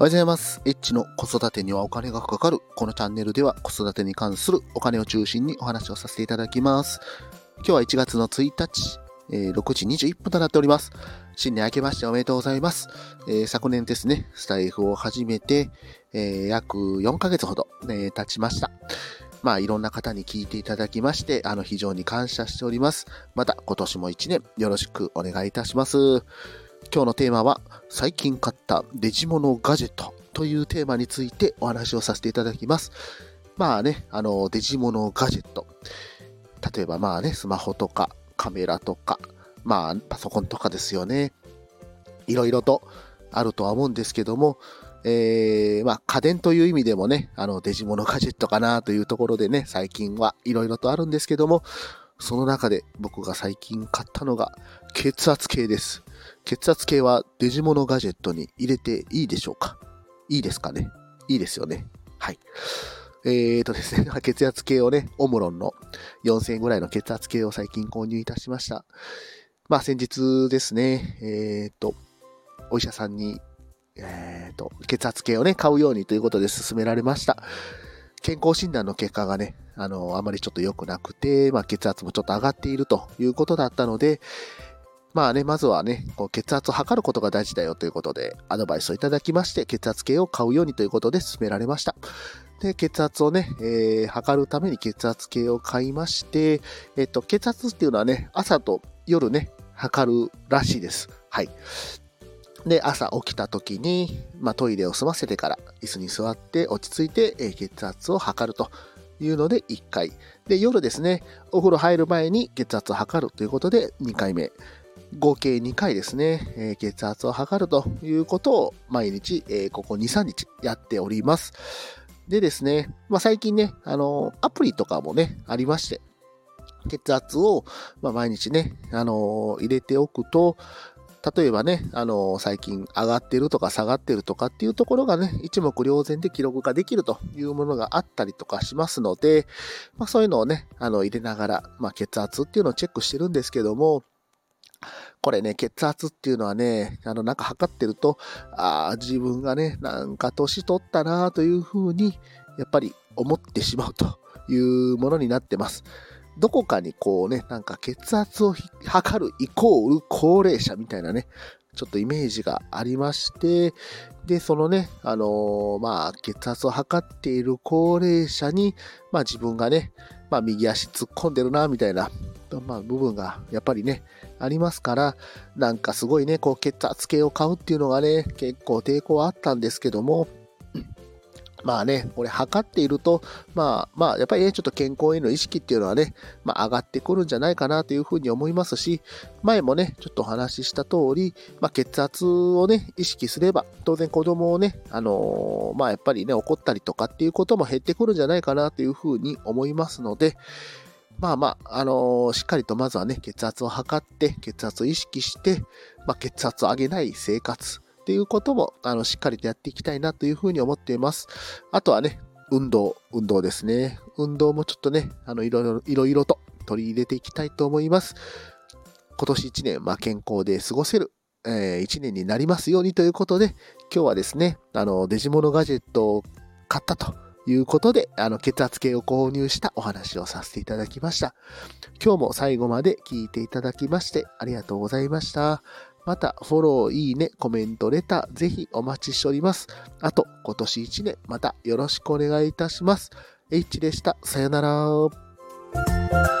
おはようございます。エッチの子育てにはお金がかかる。このチャンネルでは子育てに関するお金を中心にお話をさせていただきます。今日は1月の1日、えー6時21分となっております。新年明けましておめでとうございます。えー昨年ですね、スタイフを始めて、えー約4ヶ月ほど、え経ちました。まあ、いろんな方に聞いていただきまして、あの、非常に感謝しております。また、今年も1年よろしくお願いいたします。今日のテーマは、最近買ったデジモノガジェットというテーマについてお話をさせていただきます。まあね、あの、デジモノガジェット。例えばまあね、スマホとかカメラとか、まあパソコンとかですよね。いろいろとあるとは思うんですけども、えー、まあ家電という意味でもね、あのデジモノガジェットかなというところでね、最近はいろいろとあるんですけども、その中で僕が最近買ったのが血圧計です。血圧計はデジモノガジェットに入れていいでしょうか？いいですかね？いいですよね。はい。えーとですね、血圧計をね、オムロンの4000円ぐらいの血圧計を最近購入いたしました。まあ先日ですね、えーと、お医者さんに、えーと、血圧計をね、買うようにということで勧められました。健康診断の結果がね、あの、あまりちょっと良くなくて、まあ血圧もちょっと上がっているということだったので、まあね、まずはね、こう血圧を測ることが大事だよということで、アドバイスをいただきまして、血圧計を買うようにということで勧められました。で、血圧をね、えー測るために血圧計を買いまして、えっと、血圧っていうのはね、朝と夜ね、測るらしいです。はい。で、朝起きた時に、まあ、トイレを済ませてから椅子に座って落ち着いて、えー血圧を測るというので1回。で、夜ですね、お風呂入る前に血圧を測るということで2回目。合計2回ですね、えー血圧を測るということを毎日、えーここ2、3日やっております。でですね、まあ、最近ね、あのアプリとかもね、ありまして、血圧を、まあ、毎日ね、あの入れておくと、例えばね、あの最近上がってるとか下がってるとかっていうところがね、一目瞭然で記録ができるというものがあったりとかしますので、まあ、そういうのをね、あの入れながら、まあ、血圧っていうのをチェックしてるんですけども、これね、血圧っていうのはね、あの、なんか測ってると、ああ、自分がね、なんか年取ったなというふうに、やっぱり思ってしまうというものになってます。どこかにこうね、なんか血圧を測るイコール高齢者みたいなね、ちょっとイメージがありまして、で、そのね、あのーまあ、血圧を測っている高齢者に、まあ自分がね、まあ右足突っ込んでるな、みたいな、まあ部分がやっぱりね、ありますから、なんかすごいね、こう血圧計を買うっていうのがね、結構抵抗はあったんですけども、まあね、これ測っていると、まあまあ、やっぱりね、ちょっと健康への意識っていうのはね、まあ上がってくるんじゃないかなというふうに思いますし、前もね、ちょっとお話しした通り、まあ血圧をね、意識すれば、当然子供をね、あのーまあやっぱりね、怒ったりとかっていうことも減ってくるんじゃないかなというふうに思いますので、まあまあ、あのーしっかりとまずはね、血圧を測って、血圧を意識して、まあ、血圧を上げない生活っていうことも、あの、しっかりとやっていきたいなというふうに思っています。あとはね、運動、運動ですね。運動もちょっとね、あの、いろいろ、いろいろと取り入れていきたいと思います。今年1年、まあ、健康で過ごせる、え1年になりますようにということで、今日はですね、あの、デジモノガジェットを買ったということで、あの、血圧計を購入したお話をさせていただきました。今日も最後まで聞いていただきましてありがとうございました。また、フォロー、いいね、コメント、レター、ぜひお待ちしております。あと、今年1年、またよろしくお願いいたします。H でした。さよなら。